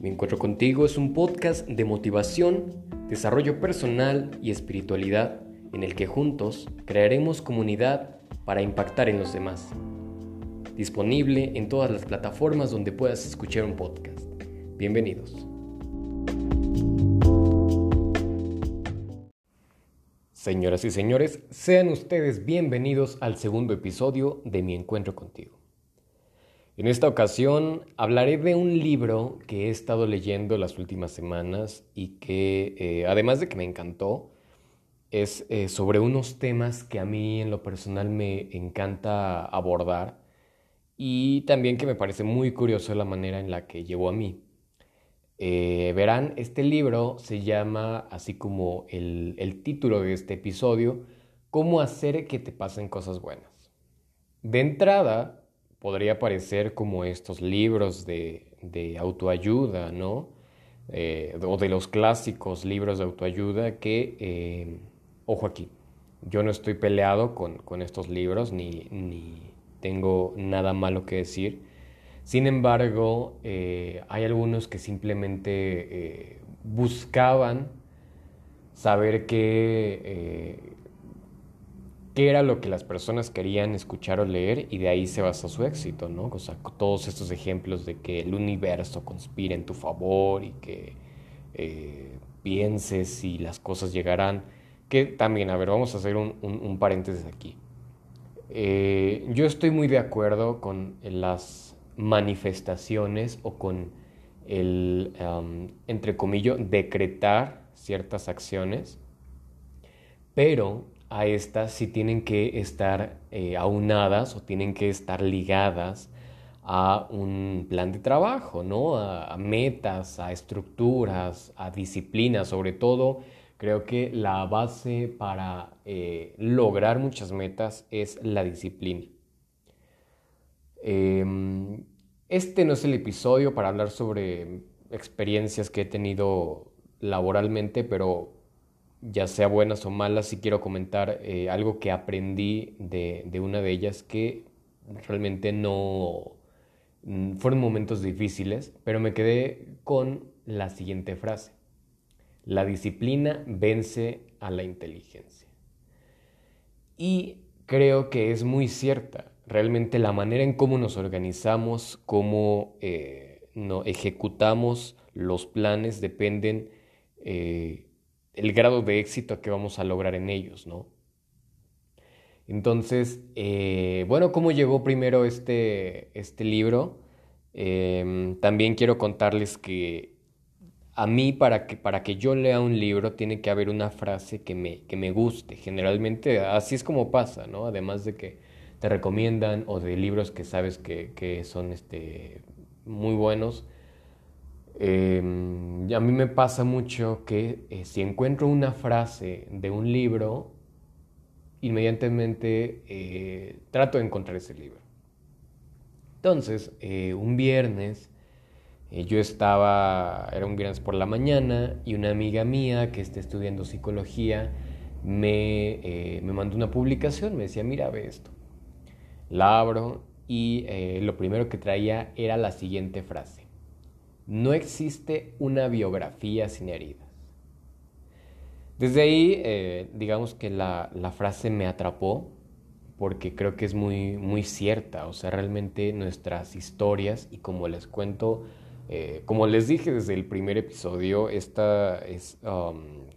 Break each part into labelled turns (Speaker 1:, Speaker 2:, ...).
Speaker 1: Mi encuentro contigo es un podcast de motivación, desarrollo personal y espiritualidad en el que juntos crearemos comunidad para impactar en los demás. Disponible en todas las plataformas donde puedas escuchar un podcast. Bienvenidos. Señoras y señores, sean ustedes bienvenidos al segundo episodio de Mi encuentro contigo. En esta ocasión hablaré de un libro que he estado leyendo las últimas semanas y que, eh, además de que me encantó, es eh, sobre unos temas que a mí en lo personal me encanta abordar y también que me parece muy curioso la manera en la que llegó a mí. Eh, verán, este libro se llama, así como el, el título de este episodio, Cómo hacer que te pasen cosas buenas. De entrada, podría parecer como estos libros de, autoayuda, ¿no? Eh, o de los clásicos libros de autoayuda que, eh, ojo aquí, yo no estoy peleado con, estos libros ni, ni, tengo nada malo que decir. Sin embargo, eh, hay algunos que simplemente buscaban saber qué qué era lo que las personas querían escuchar o leer y de ahí se basa su éxito, ¿no? O sea, todos estos ejemplos de que el universo conspira en tu favor y que eh, pienses si las cosas llegarán, que también, a ver, vamos a hacer un, paréntesis aquí. Eh, yo estoy muy de acuerdo con las manifestaciones o con el, entre comillas, decretar ciertas acciones, pero a estas sí tienen que estar eh, aunadas o tienen que estar ligadas a un plan de trabajo, ¿no? A, metas, a estructuras, a disciplinas, sobre todo. Creo que la base para eh, lograr muchas metas es la disciplina. Em, este no es el episodio para hablar sobre experiencias que he tenido laboralmente, pero ya sea buenas o malas, sí quiero comentar eh, algo que aprendí de, una de ellas que realmente no mm, fueron momentos difíciles, pero me quedé con la siguiente frase. La disciplina vence a la inteligencia. Y creo que es muy cierta. Realmente la manera en cómo nos organizamos, cómo eh, no, ejecutamos los planes dependen eh, el grado de éxito que vamos a lograr en ellos, ¿no? Entonces, eh, bueno, ¿cómo llegó primero este, este libro? Em, también quiero contarles que a mí para que, para que yo lea un libro tiene que haber una frase que me, que me guste. Generalmente así es como pasa, ¿no? Además de que te recomiendan o de libros que sabes que, que son este, muy buenos, Em, a mí me pasa mucho que eh, si encuentro una frase de un libro, inmediatamente eh, trato de encontrar ese libro. Entonces, eh, un viernes, yo estaba, era un viernes por la mañana, y una amiga mía que está estudiando psicología me, me mandó una publicación, me decía, mira, ve esto. La abro y lo primero que traía era la siguiente frase. No existe una biografía sin heridas. Desde ahí, eh, digamos que la, frase me atrapó porque creo que es muy, muy cierta. O sea, realmente nuestras historias, y como les cuento, eh, como les dije desde el primer episodio, esta es, um,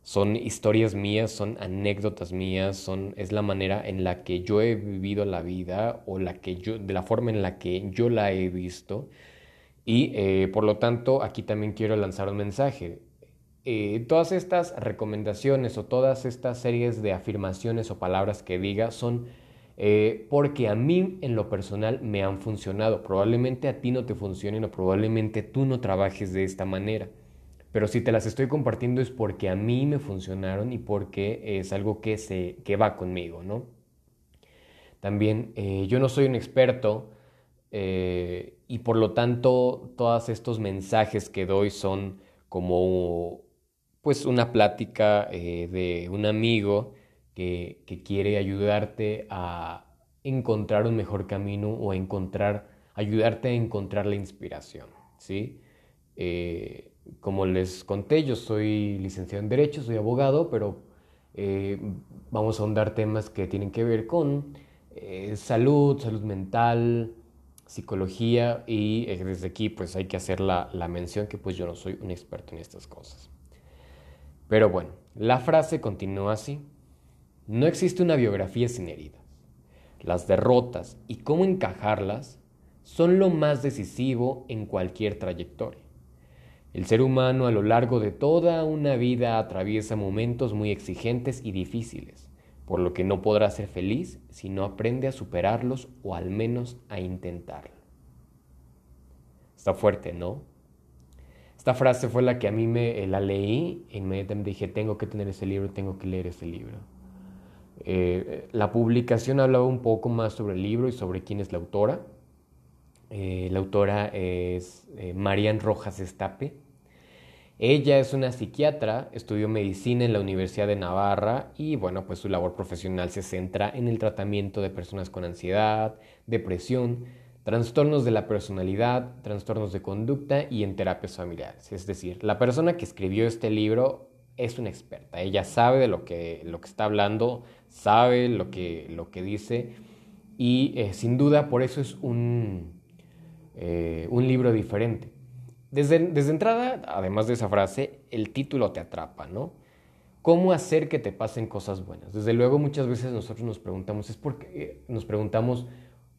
Speaker 1: son historias mías, son anécdotas mías, son, es la manera en la que yo he vivido la vida o la que yo, de la forma en la que yo la he visto. Y eh, por lo tanto, aquí también quiero lanzar un mensaje. Eh, todas estas recomendaciones o todas estas series de afirmaciones o palabras que diga son eh, porque a mí en lo personal me han funcionado. Probablemente a ti no te funcionen o probablemente tú no trabajes de esta manera. Pero si te las estoy compartiendo es porque a mí me funcionaron y porque es algo que, se, que va conmigo, ¿no? También yo no soy un experto y por lo tanto todos estos mensajes que doy son como pues una plática eh, de un amigo que, quiere ayudarte a encontrar un mejor camino o encontrar, ayudarte a encontrar la inspiración, ¿sí? Eh, como les conté, yo soy licenciado en Derecho, soy abogado, pero eh, vamos a ahondar temas que tienen que ver con salud, salud mental, psicología y desde aquí pues hay que hacer la, la mención que pues yo no soy un experto en estas cosas. Pero bueno, la frase continúa así. No existe una biografía sin heridas. Las derrotas y cómo encajarlas son lo más decisivo en cualquier trayectoria. El ser humano a lo largo de toda una vida atraviesa momentos muy exigentes y difíciles, por lo que no podrá ser feliz si no aprende a superarlos o al menos a intentarlo. Está fuerte, ¿no? Esta frase fue la que a mí me la leí e inmediatamente dije, tengo que tener ese libro, tengo que leer ese libro. Eh, la publicación hablaba un poco más sobre el libro y sobre quién es la autora. Eh, la autora es eh, Marian Rojas Estape. Ella es una psiquiatra, estudió medicina en la Universidad de Navarra y bueno, pues su labor profesional se centra en el tratamiento de personas con ansiedad, depresión, trastornos de la personalidad, trastornos de conducta y en terapias familiares. Es decir, la persona que escribió este libro es una experta, ella sabe de lo que, lo que está hablando, sabe lo que, lo que dice y eh, sin duda por eso es un, eh, un libro diferente. Desde, desde entrada, además de esa frase, el título te atrapa, ¿no? ¿Cómo hacer que te pasen cosas buenas? Desde luego muchas veces nosotros nos preguntamos, es porque eh, nos preguntamos,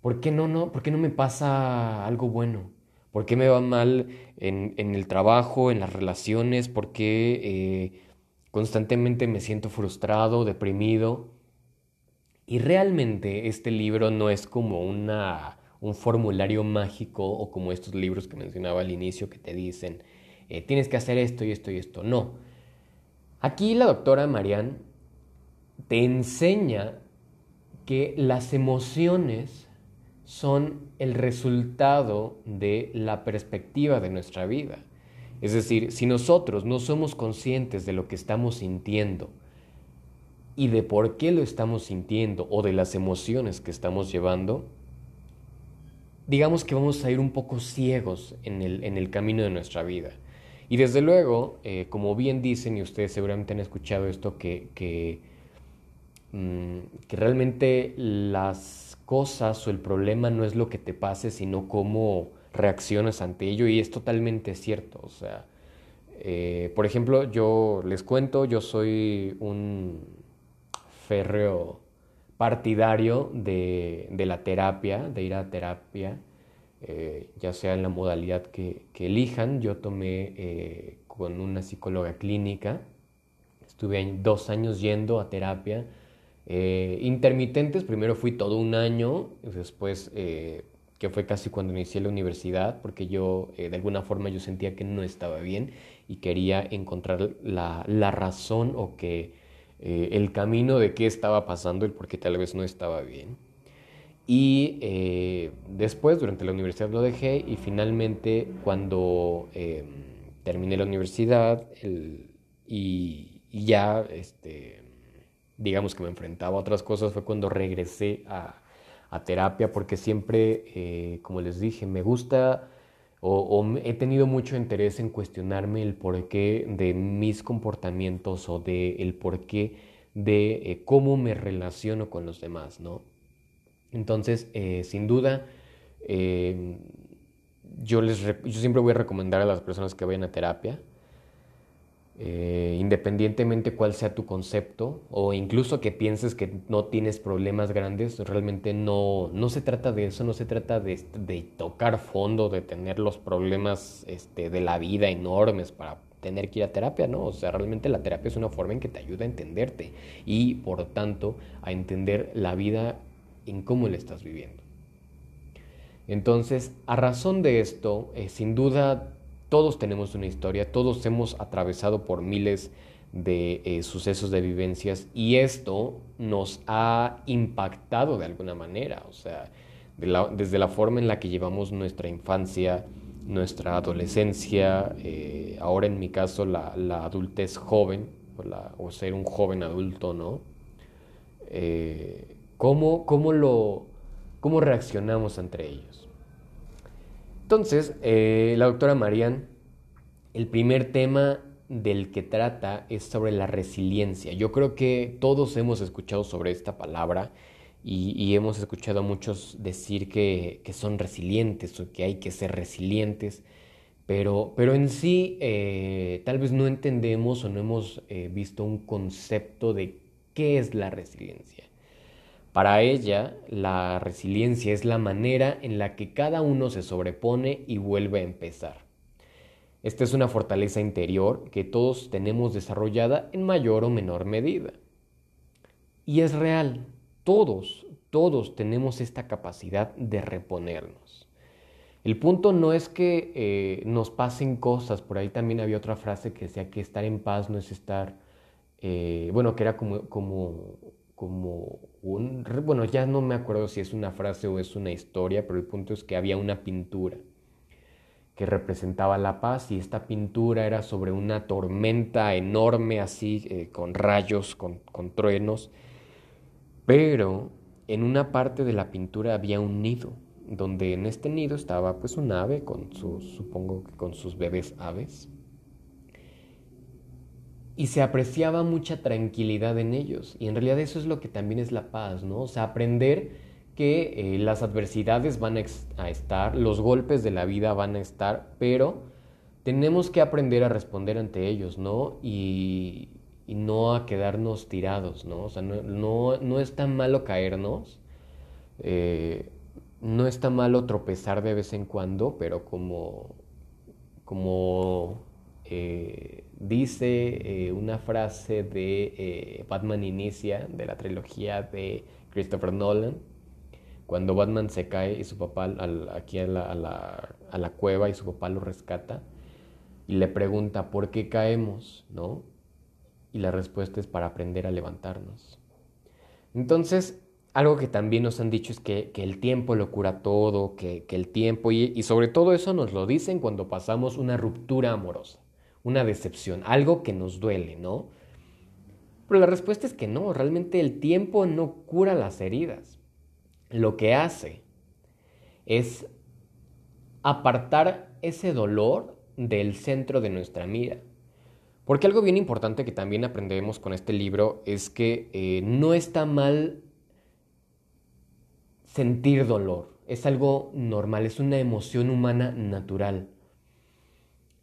Speaker 1: ¿por qué no, no, ¿por qué no me pasa algo bueno? ¿Por qué me va mal en, en el trabajo, en las relaciones? ¿Por qué constantemente me siento frustrado, deprimido? Y realmente este libro no es como una, un formulario mágico o como estos libros que mencionaba al inicio que te dicen, eh, tienes que hacer esto y esto y esto. No. Aquí la doctora Marianne te enseña que las emociones son el resultado de la perspectiva de nuestra vida. Es decir, si nosotros no somos conscientes de lo que estamos sintiendo, y de por qué lo estamos sintiendo o de las emociones que estamos llevando, digamos que vamos a ir un poco ciegos en el, en el camino de nuestra vida. Y desde luego, eh, como bien dicen, y ustedes seguramente han escuchado esto, que, mm, que realmente las cosas o el problema no es lo que te pase, sino cómo reaccionas ante ello, y es totalmente cierto. O sea, eh, por ejemplo, yo les cuento, yo soy un, férreo partidario de, la terapia, de ir a terapia, eh, ya sea en la modalidad que, elijan. Yo tomé eh, con una psicóloga clínica, estuve dos años yendo a terapia. Eh, intermitentes, primero fui todo un año, después que fue casi cuando inicié la universidad, porque yo de alguna forma yo sentía que no estaba bien y quería encontrar la, la razón o que eh, el camino de qué estaba pasando, el por qué tal vez no estaba bien. Y eh, después, durante la universidad lo dejé y finalmente cuando em, terminé la universidad y, ya, este, digamos que me enfrentaba a otras cosas, fue cuando regresé a, terapia porque siempre, eh, como les dije, me gusta o, he tenido mucho interés en cuestionarme el porqué de mis comportamientos o de el porqué de eh, cómo me relaciono con los demás, ¿no? Entonces, eh, sin duda, em, yo, les, yo siempre voy a recomendar a las personas que vayan a terapia, eh, independientemente cuál sea tu concepto o incluso que pienses que no tienes problemas grandes, realmente no, no se trata de eso, no se trata de, de tocar fondo, de tener los problemas este, de la vida enormes para tener que ir a terapia, ¿no? O sea, realmente la terapia es una forma en que te ayuda a entenderte y por tanto a entender la vida en cómo la estás viviendo. Entonces, a razón de esto, eh, sin duda todos tenemos una historia, todos hemos atravesado por miles de eh, sucesos de vivencias y esto nos ha impactado de alguna manera, o sea, desde la forma en la que llevamos nuestra infancia, nuestra adolescencia, eh, ahora en mi caso la, adultez joven, o, ser un joven adulto, ¿no? Eh, ¿cómo, lo, ¿Cómo reaccionamos entre ellos? Entonces, eh, la doctora Marian el primer tema del que trata es sobre la resiliencia. Yo creo que todos hemos escuchado sobre esta palabra y, hemos escuchado a muchos decir que, son resilientes o que hay que ser resilientes, pero, pero en sí eh, tal vez no entendemos o no hemos eh, visto un concepto de qué es la resiliencia. Para ella, la resiliencia es la manera en la que cada uno se sobrepone y vuelve a empezar. Esta es una fortaleza interior que todos tenemos desarrollada en mayor o menor medida. Y es real, todos, todos tenemos esta capacidad de reponernos. El punto no es que eh, nos pasen cosas, por ahí también había otra frase que decía que estar en paz no es estar, eh, bueno, que era como, como, como un, bueno, ya no me acuerdo si es una frase o es una historia, pero el punto es que había una pintura que representaba la paz y esta pintura era sobre una tormenta enorme así, eh, con rayos, con, truenos, pero en una parte de la pintura había un nido, donde en este nido estaba pues un ave con sus, supongo que con sus bebés aves, y se apreciaba mucha tranquilidad en ellos, y en realidad eso es lo que también es la paz, ¿no? O sea, aprender que eh, las adversidades van a, estar, los golpes de la vida van a estar, pero tenemos que aprender a responder ante ellos, ¿no? Y, no a quedarnos tirados, ¿no? O sea, no, no, es tan malo caernos, eh, no es tan malo tropezar de vez en cuando, pero como, como eh, dice una frase de Batman Inicia, de la trilogía de Christopher Nolan, cuando Batman se cae y su papá aquí a la, a, la, cueva y su papá lo rescata y le pregunta, ¿por qué caemos? ¿No? Y la respuesta es para aprender a levantarnos. Entonces, algo que también nos han dicho es que, el tiempo lo cura todo, que, el tiempo, y, y, sobre todo eso nos lo dicen cuando pasamos una ruptura amorosa, una decepción, algo que nos duele, ¿no? Pero la respuesta es que no, realmente el tiempo no cura las heridas lo que hace es apartar ese dolor del centro de nuestra mira. Porque algo bien importante que también aprendemos con este libro es que eh, no está mal sentir dolor. Es algo normal, es una emoción humana natural.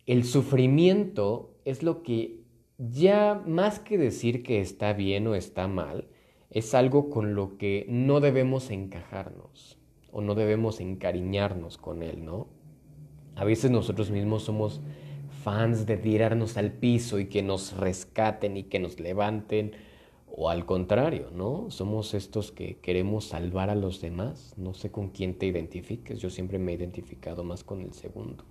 Speaker 1: El sufrimiento es lo que ya más que decir que está bien o está mal, es algo con lo que no debemos encajarnos o no debemos encariñarnos con él, ¿no? A veces nosotros mismos somos fans de tirarnos al piso y que nos rescaten y que nos levanten, o al contrario, ¿no? Somos estos que queremos salvar a los demás. No sé con quién te identifiques, yo siempre me he identificado más con el segundo,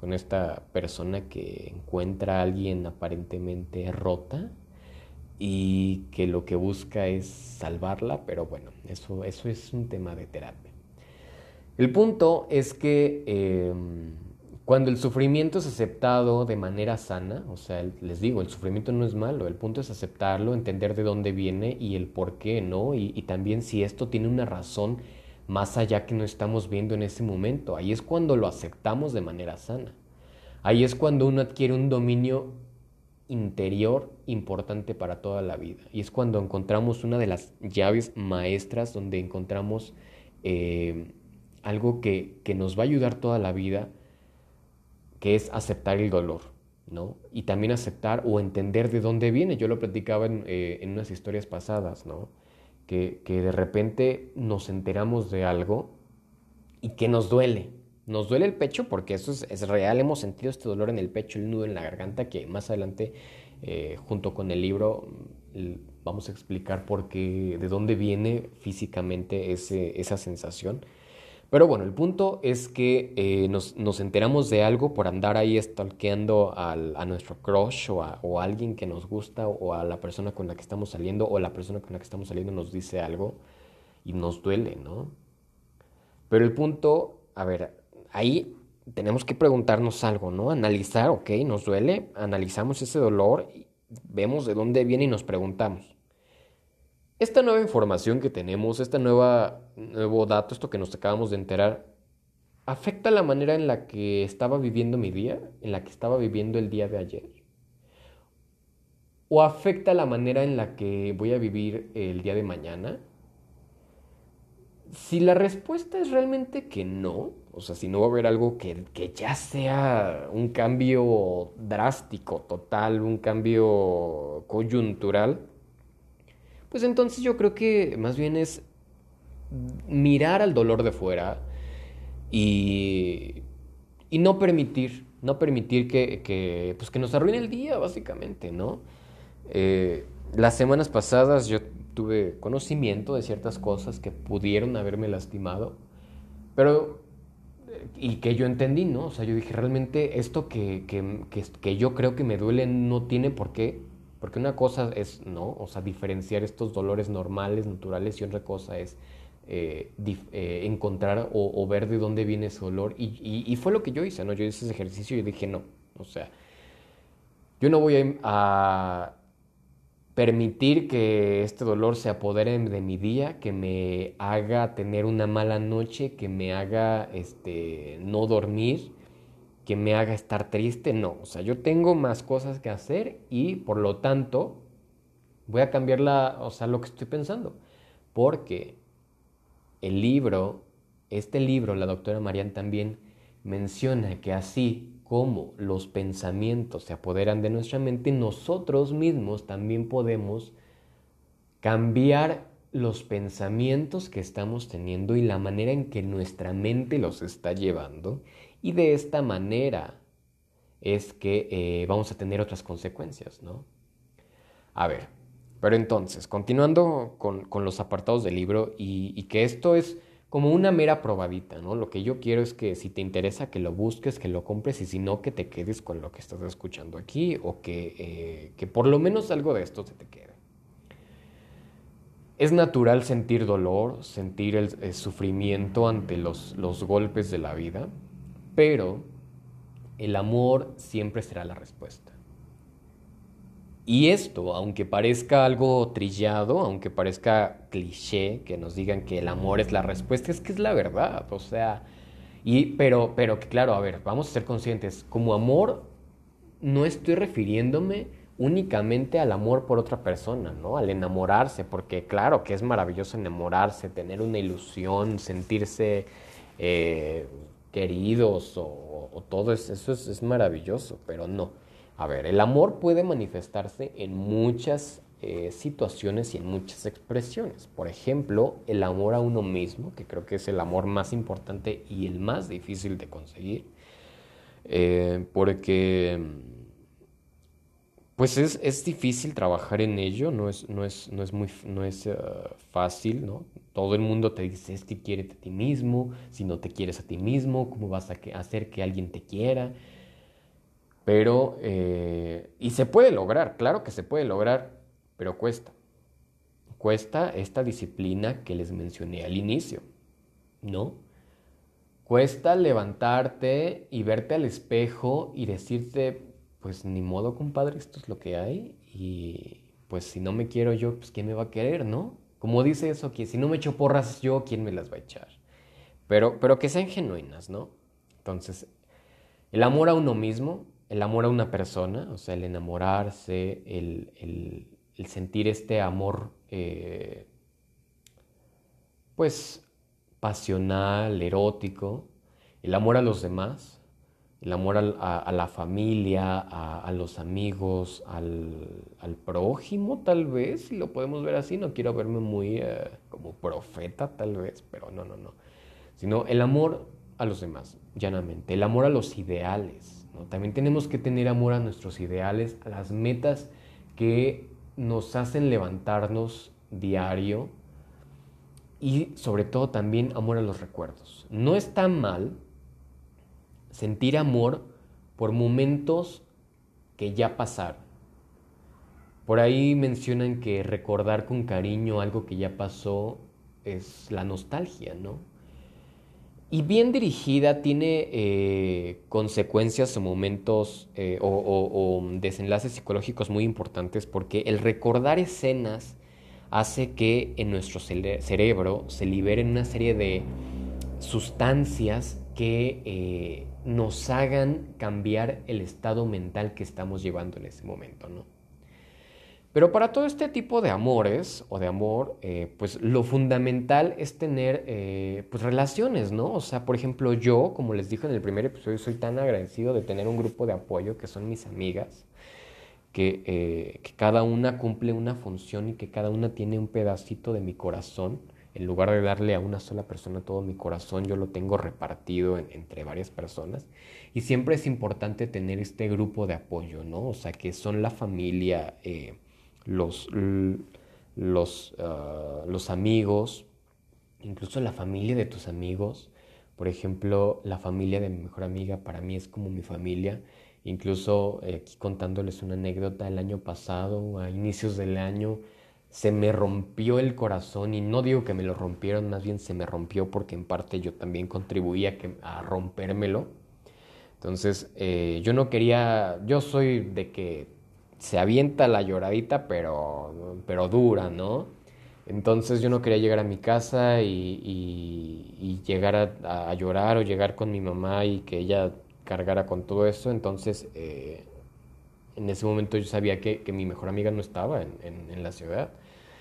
Speaker 1: con esta persona que encuentra a alguien aparentemente rota y que lo que busca es salvarla, pero bueno, eso, eso es un tema de terapia. El punto es que em, cuando el sufrimiento es aceptado de manera sana, o sea, les digo, el sufrimiento no es malo, el punto es aceptarlo, entender de dónde viene y el por qué, ¿no? Y, y también si esto tiene una razón más allá que no estamos viendo en ese momento, ahí es cuando lo aceptamos de manera sana. Ahí es cuando uno adquiere un dominio interior importante para toda la vida. Y es cuando encontramos una de las llaves maestras donde encontramos eh, algo que, nos va a ayudar toda la vida, que es aceptar el dolor, ¿no? Y también aceptar o entender de dónde viene. Yo lo platicaba en, eh, unas historias pasadas, ¿no? Que, de repente nos enteramos de algo y que nos duele, nos duele el pecho porque eso es, real, hemos sentido este dolor en el pecho, el nudo en la garganta, que más adelante, eh, junto con el libro, vamos a explicar por qué, de dónde viene físicamente ese, esa sensación. Pero bueno, el punto es que eh, nos, enteramos de algo por andar ahí stalkeando a nuestro crush o a, o a, alguien que nos gusta o a la persona con la que estamos saliendo o la persona con la que estamos saliendo nos dice algo y nos duele, ¿no? Pero el punto, a ver, ahí tenemos que preguntarnos algo, ¿no? Analizar, ok, nos duele, analizamos ese dolor, vemos de dónde viene y nos preguntamos. Esta nueva información que tenemos, este nuevo dato, esto que nos acabamos de enterar, afecta la manera en la que estaba viviendo mi día, en la que estaba viviendo el día de ayer? ¿O afecta la manera en la que voy a vivir el día de mañana? Si la respuesta es realmente que no, o sea, si no va a haber algo que, que, ya sea un cambio drástico, total, un cambio coyuntural, pues entonces yo creo que más bien es mirar al dolor de fuera y, y no permitir, no permitir que, que, pues que nos arruine el día, básicamente, ¿no? Eh, las semanas pasadas yo tuve conocimiento de ciertas cosas que pudieron haberme lastimado, pero y que yo entendí, ¿no? O sea, yo dije, realmente esto que, que, que, yo creo que me duele no tiene por qué, porque una cosa es, ¿no? O sea, diferenciar estos dolores normales, naturales, y otra cosa es eh, eh, encontrar o, ver de dónde viene ese dolor. Y, y, fue lo que yo hice, ¿no? Yo hice ese ejercicio y dije, no, o sea, yo no voy a permitir que este dolor se apodere de mi día, que me haga tener una mala noche, que me haga este, no dormir, que me haga estar triste. No, o sea, yo tengo más cosas que hacer y por lo tanto voy a cambiar o sea, lo que estoy pensando. Porque el libro, este libro, la doctora Marian también menciona que así cómo los pensamientos se apoderan de nuestra mente, nosotros mismos también podemos cambiar los pensamientos que estamos teniendo y la manera en que nuestra mente los está llevando. Y de esta manera es que eh, vamos a tener otras consecuencias, ¿no? A ver, pero entonces, continuando con, los apartados del libro y que esto es como una mera probadita, ¿no? Lo que yo quiero es que si te interesa que lo busques, que lo compres y si no, que te quedes con lo que estás escuchando aquí o que, eh, que por lo menos algo de esto se te quede. Es natural sentir dolor, sentir el, sufrimiento ante los, los golpes de la vida, pero el amor siempre será la respuesta. Y esto, aunque parezca algo trillado, aunque parezca cliché, que nos digan que el amor es la respuesta, es que es la verdad, o sea, y, pero, pero claro, a ver, vamos a ser conscientes, como amor no estoy refiriéndome únicamente al amor por otra persona, ¿no? Al enamorarse, porque claro que es maravilloso enamorarse, tener una ilusión, sentirse eh, queridos o, todo eso, eso es maravilloso, pero no. A ver, el amor puede manifestarse en muchas eh, situaciones y en muchas expresiones. Por ejemplo, el amor a uno mismo, que creo que es el amor más importante y el más difícil de conseguir, eh, porque pues es, difícil trabajar en ello, no es, no es, no es muy no es, eh, fácil, ¿no? Todo el mundo te dice es que quieres a ti mismo, si no te quieres a ti mismo, ¿cómo vas a hacer que alguien te quiera? Pero, eh, y se puede lograr, claro que se puede lograr, pero cuesta. Cuesta esta disciplina que les mencioné al inicio, ¿no? Cuesta levantarte y verte al espejo y decirte, pues ni modo, compadre, esto es lo que hay y pues si no me quiero yo, pues ¿quién me va a querer, no? Como dice eso, que si no me echo porras yo, ¿quién me las va a echar? Pero, pero que sean genuinas, ¿no? Entonces, el amor a uno mismo el amor a una persona, o sea, el enamorarse, el, sentir este amor, eh, pues, pasional, erótico, el amor a los demás, el amor a, la familia, a, los amigos, al, prójimo tal vez, si lo podemos ver así, no quiero verme muy eh, como profeta tal vez, pero no, no, no, sino el amor a los demás, llanamente, el amor a los ideales, también tenemos que tener amor a nuestros ideales, a las metas que nos hacen levantarnos diario y sobre todo también amor a los recuerdos. No está mal sentir amor por momentos que ya pasaron. Por ahí mencionan que recordar con cariño algo que ya pasó es la nostalgia, ¿no? y bien dirigida tiene eh, consecuencias o momentos eh, o, desenlaces psicológicos muy importantes porque el recordar escenas hace que en nuestro cerebro se liberen una serie de sustancias que eh, nos hagan cambiar el estado mental que estamos llevando en ese momento, ¿no? Pero para todo este tipo de amores o de amor, eh, pues lo fundamental es tener eh, pues relaciones, ¿no? O sea, por ejemplo, yo, como les dije en el primer episodio, soy tan agradecido de tener un grupo de apoyo que son mis amigas, que, que cada una cumple una función y que cada una tiene un pedacito de mi corazón. En lugar de darle a una sola persona todo mi corazón, yo lo tengo repartido entre varias personas. Y siempre es importante tener este grupo de apoyo, ¿no? O sea, que son la familia los, los, ah, los amigos, incluso la familia de tus amigos. Por ejemplo, la familia de mi mejor amiga para mí es como mi familia. Incluso eh, aquí contándoles una anécdota, el año pasado, a inicios del año, se me rompió el corazón y no digo que me lo rompieron, más bien se me rompió porque en parte yo también contribuía a rompérmelo. Entonces, eh, yo no quería, yo soy de que se avienta la lloradita, pero, pero dura, ¿no? Entonces yo no quería llegar a mi casa y, llegar a, llorar o llegar con mi mamá y que ella cargara con todo eso. Entonces eh, en ese momento yo sabía que, mi mejor amiga no estaba en, la ciudad.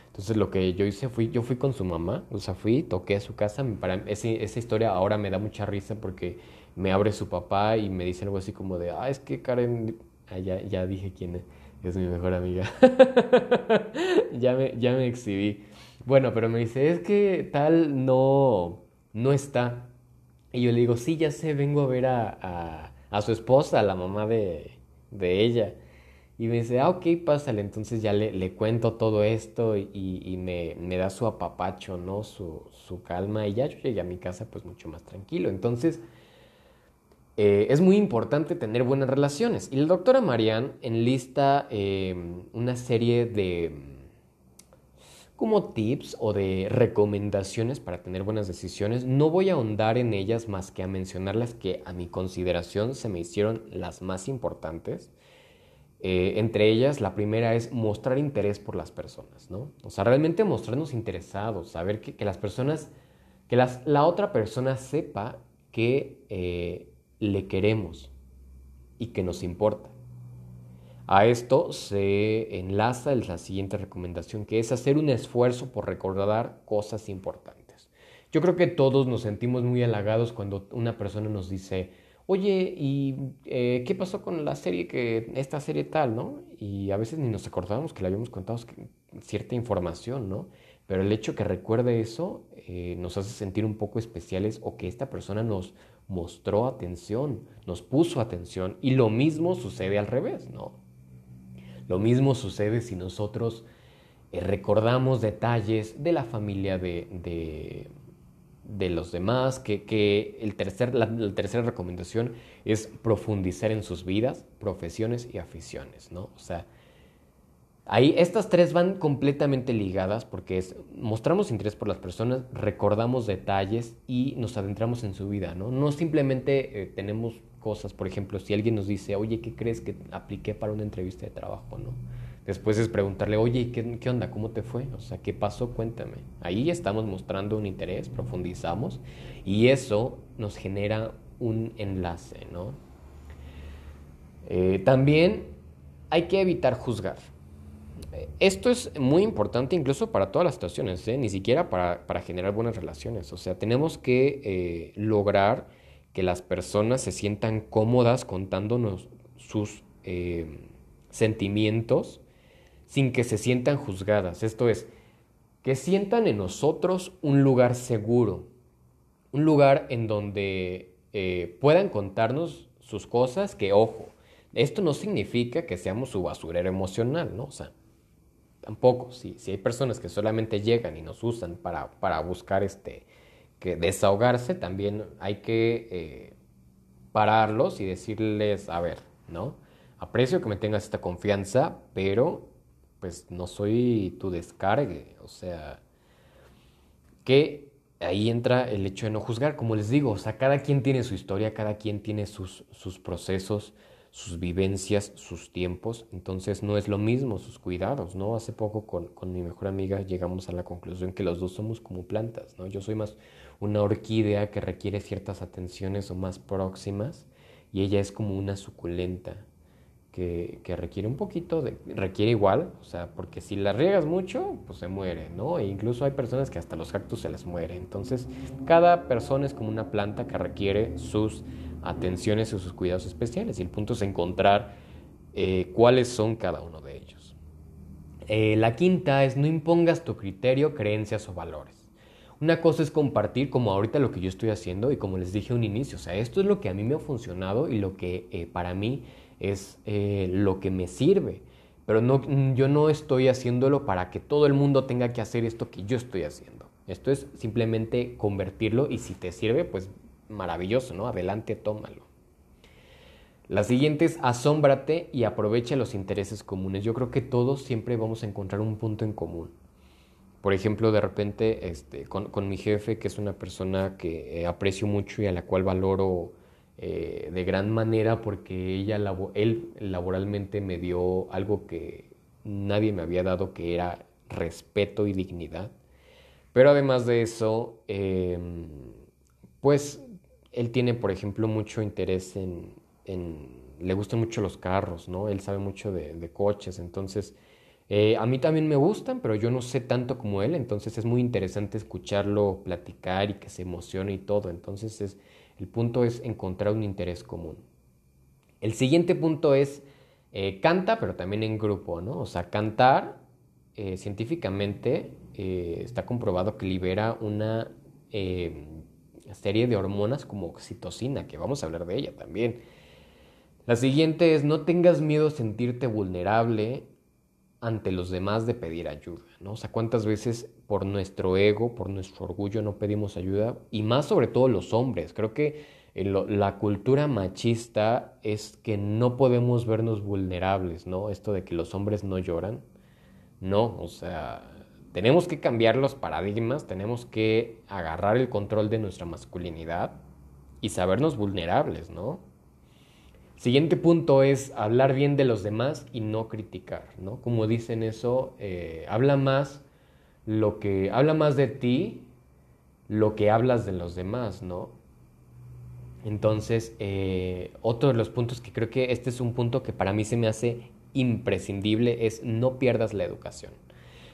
Speaker 1: Entonces lo que yo hice fui, yo fui con su mamá, o sea, fui, toqué a su casa. Para, esa historia ahora me da mucha risa porque me abre su papá y me dice algo así como de, ah, es que Karen, ah, ya, ya dije quién es es mi mejor amiga. ya, me, ya me exhibí. Bueno, pero me dice, es que tal no, no está. Y yo le digo, sí, ya sé, vengo a ver a, a, su esposa, la mamá de, de, ella. Y me dice, ah, ok, pásale. Entonces ya le, le cuento todo esto y, y me, me, da su apapacho, ¿no? Su, su calma. Y ya yo llegué a mi casa pues mucho más tranquilo. Entonces eh, es muy importante tener buenas relaciones. Y la doctora Marianne enlista eh, una serie de como tips o de recomendaciones para tener buenas decisiones. No voy a ahondar en ellas más que a mencionarlas que a mi consideración se me hicieron las más importantes. Eh, entre ellas, la primera es mostrar interés por las personas, ¿no? O sea, realmente mostrarnos interesados, saber que, las personas, que la otra persona sepa que le queremos y que nos importa. A esto se enlaza la siguiente recomendación, que es hacer un esfuerzo por recordar cosas importantes. Yo creo que todos nos sentimos muy halagados cuando una persona nos dice, oye, ¿y eh, qué pasó con la serie que, esta serie tal, no? Y a veces ni nos acordamos que le habíamos contado cierta información, ¿no? Pero el hecho que recuerde eso eh, nos hace sentir un poco especiales o que esta persona nos mostró atención, nos puso atención y lo mismo sucede al revés, ¿no? Lo mismo sucede si nosotros eh, recordamos detalles de la familia de, de, los demás, que, el tercer, la, la, tercera recomendación es profundizar en sus vidas, profesiones y aficiones, ¿no? O sea, Ahí estas tres van completamente ligadas porque es, mostramos interés por las personas, recordamos detalles y nos adentramos en su vida, ¿no? No simplemente eh, tenemos cosas, por ejemplo, si alguien nos dice, oye, ¿qué crees que apliqué para una entrevista de trabajo, ¿no? Después es preguntarle, oye, ¿qué, ¿qué onda? ¿Cómo te fue? O sea, ¿qué pasó? Cuéntame. Ahí estamos mostrando un interés, profundizamos y eso nos genera un enlace, ¿no? Eh, también hay que evitar juzgar. Esto es muy importante incluso para todas las situaciones, ¿eh? ni siquiera para, generar buenas relaciones. O sea, tenemos que eh, lograr que las personas se sientan cómodas contándonos sus eh, sentimientos sin que se sientan juzgadas. Esto es, que sientan en nosotros un lugar seguro, un lugar en donde puedan contarnos sus cosas, que ojo, esto no significa que seamos su basurero emocional, ¿no? O sea, tampoco. Si, si hay personas que solamente llegan y nos usan para, para buscar este, que desahogarse, también hay que eh, pararlos y decirles, a ver, ¿no? Aprecio que me tengas esta confianza, pero pues no soy tu descargue. O sea, que ahí entra el hecho de no juzgar, como les digo, o sea, cada quien tiene su historia, cada quien tiene sus, sus procesos, sus vivencias, sus tiempos, entonces no es lo mismo, sus cuidados, ¿no? Hace poco con, mi mejor amiga llegamos a la conclusión que los dos somos como plantas, ¿no? Yo soy más una orquídea que requiere ciertas atenciones o más próximas y ella es como una suculenta que, requiere un poquito de, requiere igual, o sea, porque si la riegas mucho, pues se muere, ¿no? E incluso hay personas que hasta los cactus se les muere. Entonces, cada persona es como una planta que requiere sus atenciones y sus cuidados especiales. Y el punto es encontrar eh, cuáles son cada uno de ellos. Eh, la quinta es no impongas tu criterio, creencias o valores. Una cosa es compartir como ahorita lo que yo estoy haciendo y como les dije un inicio, o sea, esto es lo que a mí me ha funcionado y lo que eh, para mí es eh, lo que me sirve. Pero no, yo no estoy haciéndolo para que todo el mundo tenga que hacer esto que yo estoy haciendo. Esto es simplemente convertirlo y si te sirve, pues maravilloso, ¿no? Adelante, tómalo. La siguiente es asómbrate y aprovecha los intereses comunes. Yo creo que todos siempre vamos a encontrar un punto en común. Por ejemplo, de repente este, con, mi jefe, que es una persona que eh, aprecio mucho y a la cual valoro eh, de gran manera porque ella, él laboralmente me dio algo que nadie me había dado, que era respeto y dignidad. Pero además de eso, em, pues él tiene, por ejemplo, mucho interés en, le gustan mucho los carros, ¿no? Él sabe mucho de coches, entonces eh, a mí también me gustan, pero yo no sé tanto como él, entonces es muy interesante escucharlo platicar y que se emocione y todo. Entonces es, el punto es encontrar un interés común. El siguiente punto es eh, canta, pero también en grupo, ¿no? O sea, cantar eh, científicamente está comprobado que libera una serie de hormonas como oxitocina, que vamos a hablar de ella también. La siguiente es no tengas miedo a sentirte vulnerable ante los demás de pedir ayuda, ¿no? O sea, cuántas veces por nuestro ego, por nuestro orgullo no pedimos ayuda y más sobre todo los hombres. Creo que la cultura machista es que no podemos vernos vulnerables, ¿no? Esto de que los hombres no lloran. No, o sea, tenemos que cambiar los paradigmas, tenemos que agarrar el control de nuestra masculinidad y sabernos vulnerables, ¿no? Siguiente punto es hablar bien de los demás y no criticar, ¿no? Como dicen eso, eh, habla más lo que habla más de ti lo que hablas de los demás, ¿no? Entonces, eh, otro de los puntos que creo que este es un punto que para mí se me hace imprescindible es no pierdas la educación.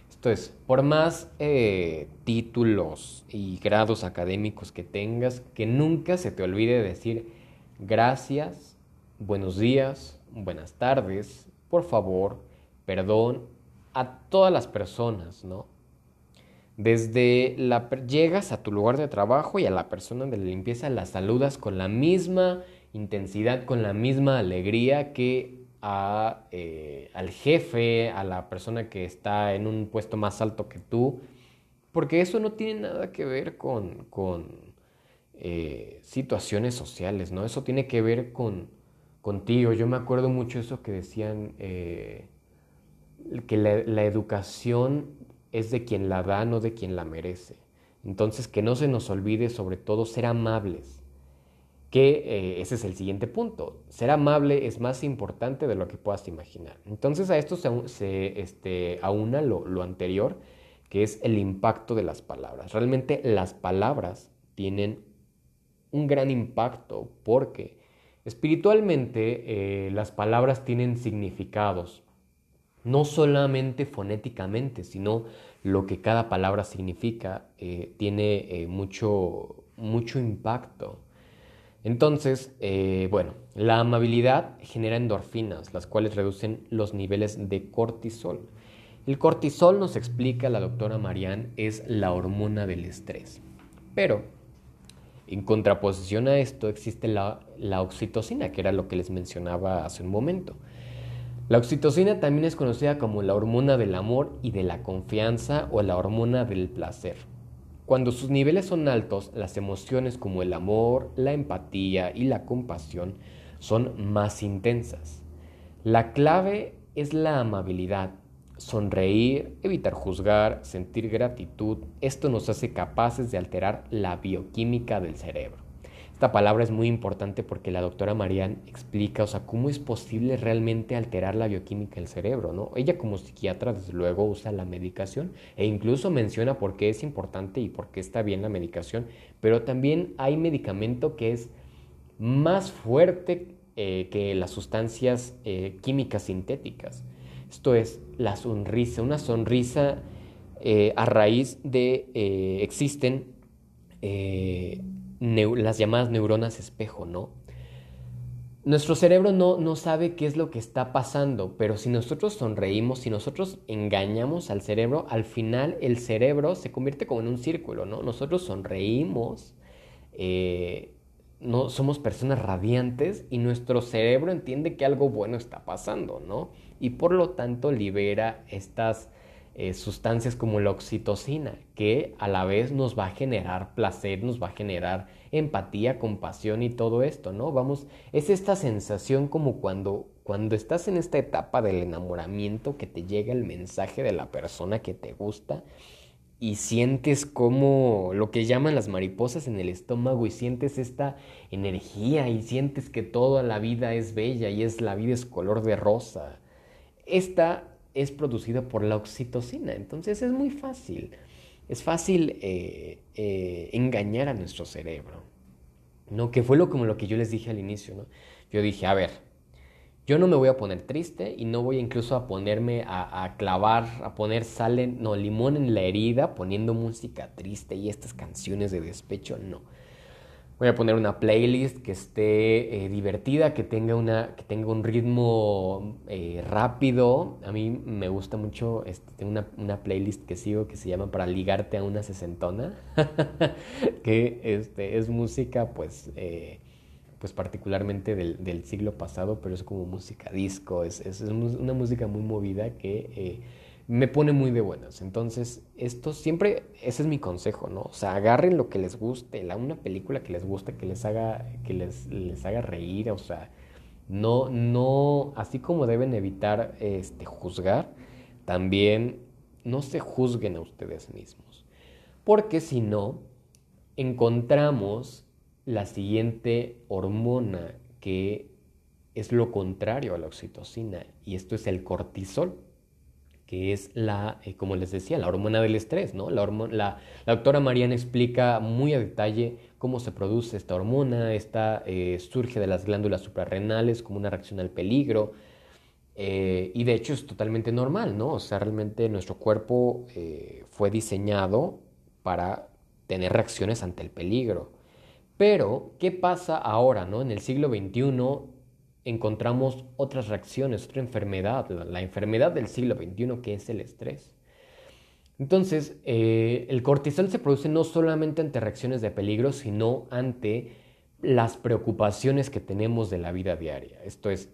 Speaker 1: Esto es, por más eh, títulos y grados académicos que tengas, que nunca se te olvide decir gracias buenos días, buenas tardes, por favor, perdón a todas las personas, ¿no? Desde la llegas a tu lugar de trabajo y a la persona de la limpieza la saludas con la misma intensidad, con la misma alegría que a, eh, al jefe, a la persona que está en un puesto más alto que tú, porque eso no tiene nada que ver con, con eh, situaciones sociales, ¿no? Eso tiene que ver con, contigo. Yo me acuerdo mucho eso que decían, eh, que la, educación es de quien la da, no de quien la merece. Entonces, que no se nos olvide sobre todo ser amables, que eh, ese es el siguiente punto. Ser amable es más importante de lo que puedas imaginar. Entonces, a esto se, este, aúna lo, lo anterior, que es el impacto de las palabras. Realmente las palabras tienen un gran impacto porque Espiritualmente, eh, las palabras tienen significados, no solamente fonéticamente, sino lo que cada palabra significa eh, tiene eh, mucho, mucho impacto. Entonces, bueno, la amabilidad genera endorfinas, las cuales reducen los niveles de cortisol. El cortisol, nos explica la doctora Marianne, es la hormona del estrés. Pero en contraposición a esto existe la, oxitocina, que era lo que les mencionaba hace un momento. La oxitocina también es conocida como la hormona del amor y de la confianza o la hormona del placer. Cuando sus niveles son altos, las emociones como el amor, la empatía y la compasión son más intensas. La clave es la amabilidad, Sonreír, evitar juzgar, sentir gratitud, esto nos hace capaces de alterar la bioquímica del cerebro. Esta palabra es muy importante porque la doctora Marian explica, o sea, cómo es posible realmente alterar la bioquímica del cerebro, ¿no? Ella como psiquiatra, desde luego, usa la medicación e incluso menciona por qué es importante y por qué está bien la medicación, pero también hay medicamento que es más fuerte eh, que las sustancias eh, químicas sintéticas. Esto es la sonrisa, una sonrisa eh, a raíz de existen las llamadas neuronas espejo, ¿no? Nuestro cerebro no, no sabe qué es lo que está pasando, pero si nosotros sonreímos, si nosotros engañamos al cerebro, al final el cerebro se convierte como en un círculo, ¿no? Nosotros sonreímos, eh, no, somos personas radiantes y nuestro cerebro entiende que algo bueno está pasando, ¿no? Y por lo tanto libera estas eh, sustancias como la oxitocina, que a la vez nos va a generar placer, nos va a generar empatía, compasión y todo esto, ¿no? Vamos, es esta sensación como cuando, cuando estás en esta etapa del enamoramiento que te llega el mensaje de la persona que te gusta y sientes como lo que llaman las mariposas en el estómago y sientes esta energía y sientes que toda la vida es bella y es la vida es color de rosa. Esta es producida por la oxitocina. Entonces es muy fácil. Es fácil eh, eh, engañar a nuestro cerebro. ¿no? Que fue lo, como lo que yo les dije al inicio. ¿no? Yo dije, a ver, yo no me voy a poner triste y no voy incluso a ponerme a, clavar, a poner sal, no, limón en la herida poniendo música triste y estas canciones de despecho, no. Voy a poner una playlist que esté eh, divertida, que tenga, una, que tenga un ritmo eh, rápido. A mí me gusta mucho, este, tengo una, una, playlist que sigo que se llama Para ligarte a una sesentona, que este, es música pues, eh, pues particularmente del, siglo pasado, pero es como música disco, es, una música muy movida que me pone muy de buenas. Entonces, esto siempre, ese es mi consejo, ¿no? O sea, agarren lo que les guste, la, una película que les guste, que les haga, que les haga reír, o sea, no, no, así como deben evitar este, juzgar, también no se juzguen a ustedes mismos. Porque si no, encontramos la siguiente hormona que es lo contrario a la oxitocina, y esto es el cortisol que es la, eh, como les decía, la hormona del estrés, ¿no? La, la, doctora Mariana explica muy a detalle cómo se produce esta hormona, esta eh, surge de las glándulas suprarrenales como una reacción al peligro, eh, y de hecho es totalmente normal, ¿no? O sea, realmente nuestro cuerpo fue diseñado para tener reacciones ante el peligro. Pero, ¿qué pasa ahora, ¿no? En el siglo XXI encontramos otras reacciones, otra enfermedad, la, enfermedad del siglo XXI que es el estrés. Entonces, eh, el cortisol se produce no solamente ante reacciones de peligro, sino ante las preocupaciones que tenemos de la vida diaria. Esto es,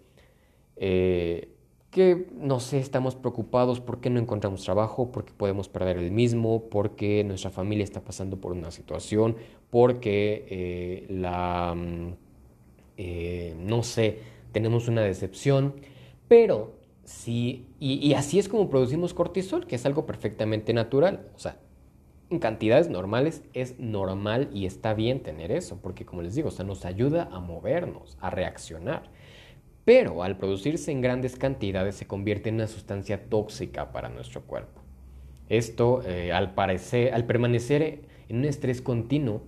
Speaker 1: eh, que, no sé, estamos preocupados porque no encontramos trabajo, porque podemos perder el mismo, porque nuestra familia está pasando por una situación, porque eh, la, mm, no sé, tenemos una decepción, pero sí, y, así es como producimos cortisol, que es algo perfectamente natural, o sea, en cantidades normales es normal y está bien tener eso, porque como les digo, o sea, nos ayuda a movernos, a reaccionar. Pero al producirse en grandes cantidades se convierte en una sustancia tóxica para nuestro cuerpo. Esto, eh, al, parecer, al permanecer en un estrés continuo,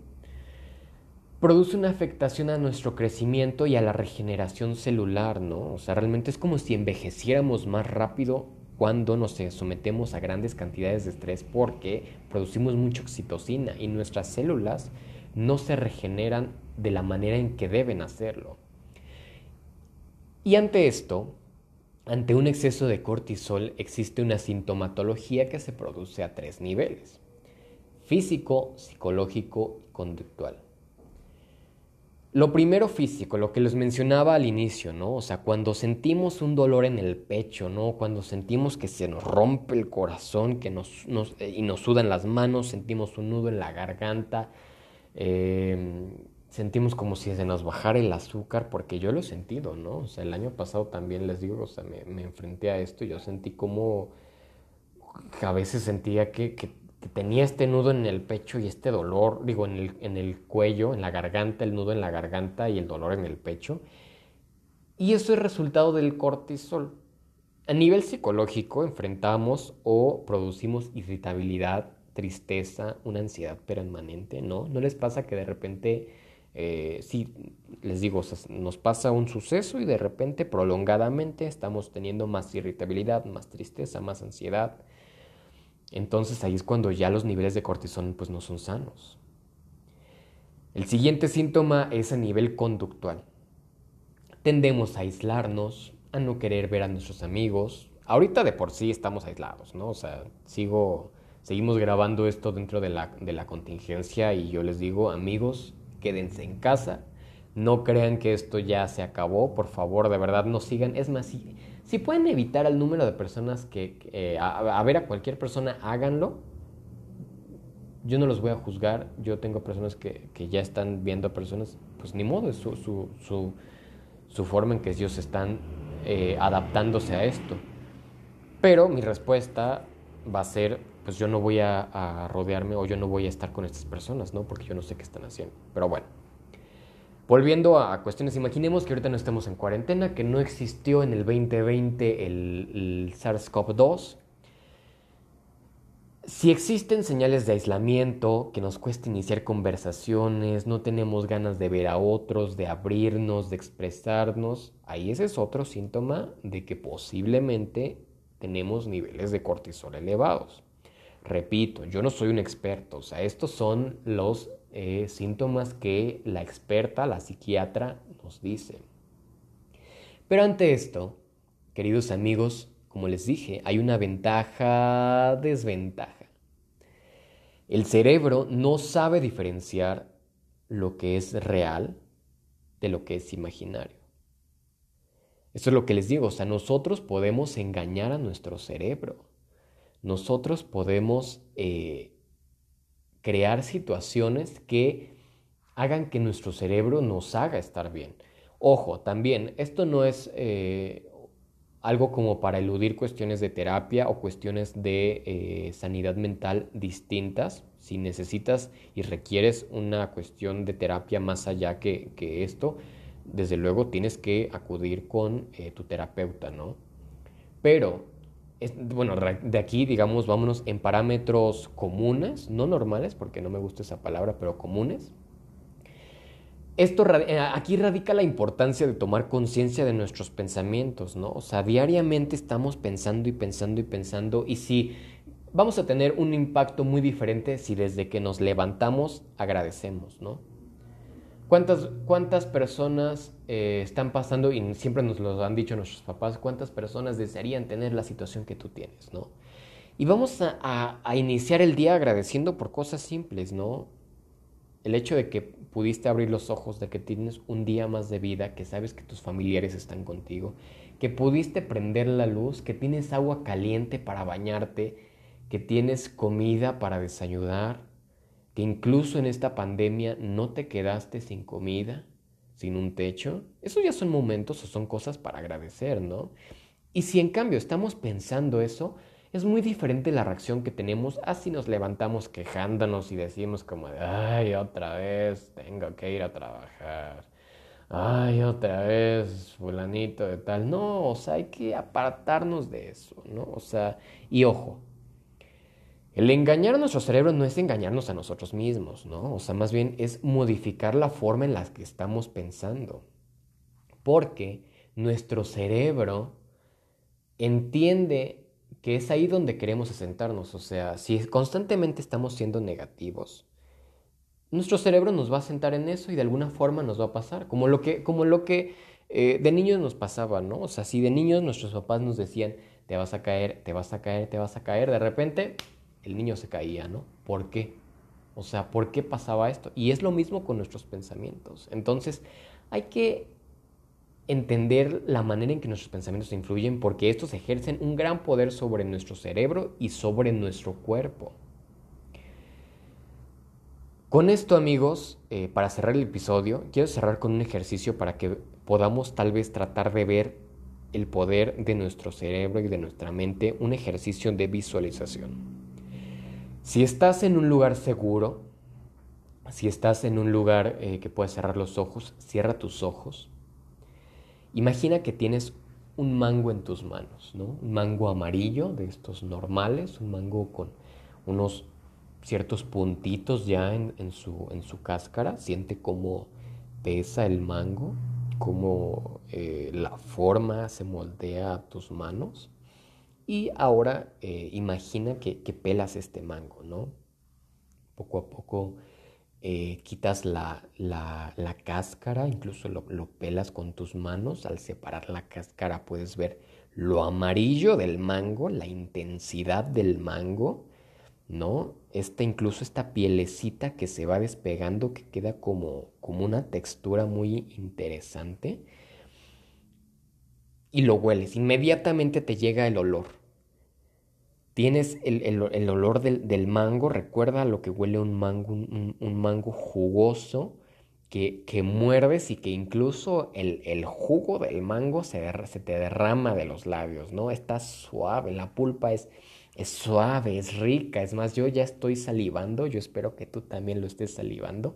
Speaker 1: produce una afectación a nuestro crecimiento y a la regeneración celular, ¿no? O sea, realmente es como si envejeciéramos más rápido cuando nos sometemos a grandes cantidades de estrés porque producimos mucha oxitocina y nuestras células no se regeneran de la manera en que deben hacerlo. Y ante esto, ante un exceso de cortisol existe una sintomatología que se produce a tres niveles, físico, psicológico y conductual. Lo primero físico, lo que les mencionaba al inicio, ¿no? O sea, cuando sentimos un dolor en el pecho, ¿no? Cuando sentimos que se nos rompe el corazón que nos, eh, y nos sudan las manos, sentimos un nudo en la garganta, em, sentimos como si se nos bajara el azúcar, porque yo lo he sentido, ¿no? O sea, el año pasado también les digo, o sea, me, enfrenté a esto y yo sentí como a veces sentía que tenía este nudo en el pecho y este dolor, digo, en el, en el cuello, en la garganta, el nudo en la garganta y el dolor en el pecho. Y eso es resultado del cortisol. A nivel psicológico enfrentamos o producimos irritabilidad, tristeza, una ansiedad permanente, ¿no? ¿No les pasa que de repente, eh, sí, les digo, nos pasa un suceso y de repente prolongadamente estamos teniendo más irritabilidad, más tristeza, más ansiedad? Entonces ahí es cuando ya los niveles de cortisol pues no son sanos. El siguiente síntoma es a nivel conductual. Tendemos a aislarnos, a no querer ver a nuestros amigos. Ahorita de por sí estamos aislados, ¿no? O sea, sigo, seguimos grabando esto dentro de la, de la contingencia y yo les digo, amigos, quédense en casa. No crean que esto ya se acabó, por favor, de verdad no sigan. Es más, si, si pueden evitar el número de personas que, eh, a, ver a cualquier persona, háganlo. Yo no los voy a juzgar, yo tengo personas que, que ya están viendo a personas, pues ni modo, es su, su, su forma en que ellos están eh, adaptándose a esto. Pero mi respuesta va a ser, pues yo no voy a, rodearme o yo no voy a estar con estas personas, ¿no? Porque yo no sé qué están haciendo. Pero bueno, volviendo a cuestiones, imaginemos que ahorita no estamos en cuarentena, que no existió en el 2020 el, el SARS-CoV-2 si existen señales de aislamiento, que nos cuesta iniciar conversaciones, no tenemos ganas de ver a otros, de abrirnos, de expresarnos, ahí ese es otro síntoma de que posiblemente tenemos niveles de cortisol elevados. Repito, yo no soy un experto, o sea, estos son los eh, síntomas que la experta, la psiquiatra, nos dice. Pero ante esto, queridos amigos, como les dije, hay una ventaja, desventaja. El cerebro no sabe diferenciar lo que es real de lo que es imaginario. Eso es lo que les digo, o sea, nosotros podemos engañar a nuestro cerebro. Nosotros podemos eh, crear situaciones que hagan que nuestro cerebro nos haga estar bien. Ojo, también, esto no es eh, algo como para eludir cuestiones de terapia o cuestiones de eh, sanidad mental distintas. Si necesitas y requieres una cuestión de terapia más allá que, esto, desde luego tienes que acudir con eh, tu terapeuta, ¿no? Pero, bueno, de aquí, digamos, vámonos en parámetros comunes, no normales, porque no me gusta esa palabra, pero comunes esto, eh, aquí radica la importancia de tomar conciencia de nuestros pensamientos, ¿no? O sea, diariamente estamos pensando y pensando y pensando y si vamos a tener un impacto muy diferente si desde que nos levantamos agradecemos, ¿no? ¿Cuántas, cuántas personas eh, están pasando, y siempre nos lo han dicho nuestros papás, cuántas personas desearían tener la situación que tú tienes, ¿no? Y vamos a, a iniciar el día agradeciendo por cosas simples, ¿no? El hecho de que pudiste abrir los ojos de que tienes un día más de vida, que sabes que tus familiares están contigo, que pudiste prender la luz, que tienes agua caliente para bañarte, que tienes comida para desayunar, que incluso en esta pandemia no te quedaste sin comida, sin un techo. Esos ya son momentos o son cosas para agradecer, ¿no? Y si en cambio estamos pensando eso, es muy diferente la reacción que tenemos así nos levantamos quejándonos y decimos como ay, otra vez tengo que ir a trabajar. Ay, otra vez, fulanito de tal. No, o sea, hay que apartarnos de eso, ¿no? O sea, y ojo, el engañar a nuestro cerebro no es engañarnos a nosotros mismos, ¿no? O sea, más bien es modificar la forma en la que estamos pensando. Porque nuestro cerebro entiende que es ahí donde queremos asentarnos. O sea, si constantemente estamos siendo negativos, nuestro cerebro nos va a sentar en eso y de alguna forma nos va a pasar. Como lo que, como lo que eh, de niños nos pasaba, ¿no? O sea, si de niños nuestros papás nos decían, te vas a caer, te vas a caer, te vas a caer, de repente el niño se caía, ¿no? ¿Por qué? O sea, ¿por qué pasaba esto? Y es lo mismo con nuestros pensamientos. Entonces, hay que entender la manera en que nuestros pensamientos influyen porque estos ejercen un gran poder sobre nuestro cerebro y sobre nuestro cuerpo. Con esto amigos, eh, para cerrar el episodio, quiero cerrar con un ejercicio para que podamos tal vez tratar de ver el poder de nuestro cerebro y de nuestra mente, un ejercicio de visualización. Si estás en un lugar seguro, si estás en un lugar eh, que puedes cerrar los ojos, cierra tus ojos. Imagina que tienes un mango en tus manos, ¿no? Un mango amarillo de estos normales, un mango con unos ciertos puntitos ya en, su, en su cáscara. Siente cómo pesa el mango, cómo eh, la forma se moldea a tus manos. Y ahora eh, imagina que, pelas este mango, ¿no? Poco a poco eh, quitas la, cáscara, incluso lo, lo, pelas con tus manos. Al separar la cáscara puedes ver lo amarillo del mango, la intensidad del mango, ¿no? Esta, incluso esta pielecita que se va despegando, que queda como, como una textura muy interesante. Y lo hueles, inmediatamente te llega el olor. Tienes el, olor del, mango, recuerda lo que huele un mango, un, mango jugoso que, que, muerdes y que incluso el, jugo del mango se, se, te derrama de los labios, ¿no? Está suave, la pulpa es, es suave, es rica. Es más, yo ya estoy salivando, yo espero que tú también lo estés salivando.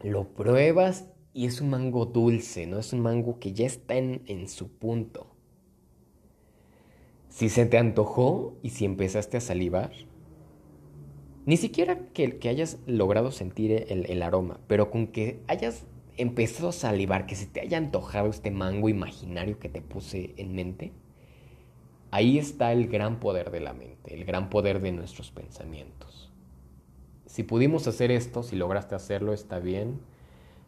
Speaker 1: Lo pruebas y es un mango dulce, ¿no? Es un mango que ya está en, en su punto. Si se te antojó y si empezaste a salivar, ni siquiera que, que hayas logrado sentir el, el aroma, pero con que hayas empezado a salivar, que se te haya antojado este mango imaginario que te puse en mente, Ahí está el gran poder de la mente, el gran poder de nuestros pensamientos. Si pudimos hacer esto, si lograste hacerlo, está bien.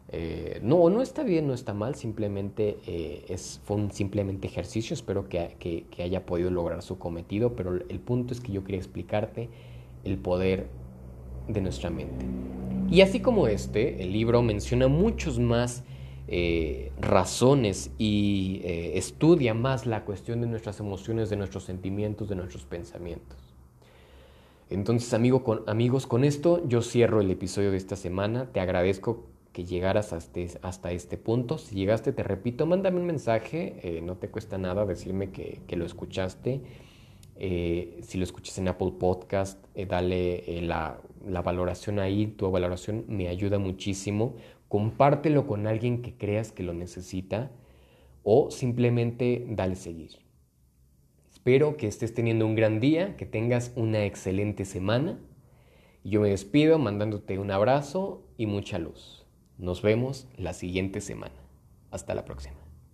Speaker 1: Eh, no, no está bien, no está mal, simplemente eh, es, fue un simplemente ejercicio, espero que, que, haya podido lograr su cometido, pero el punto es que yo quería explicarte el poder de nuestra mente. Y así como este, el libro menciona muchos más eh, razones y estudia más la cuestión de nuestras emociones, de nuestros sentimientos, de nuestros pensamientos. Entonces, amigo, con, amigos, con esto yo cierro el episodio de esta semana. Te agradezco llegaras hasta, este punto. Si llegaste, te repito, mándame un mensaje. Eh, no te cuesta nada decirme que, lo escuchaste. si lo escuchas en Apple Podcast, dale la, la valoración ahí. Tu valoración me ayuda muchísimo compártelo con alguien que creas que lo necesita o simplemente dale seguir. Espero que estés teniendo un gran día, que tengas una excelente semana. Yo me despido mandándote un abrazo y mucha luz. Nos vemos la siguiente semana. Hasta la próxima.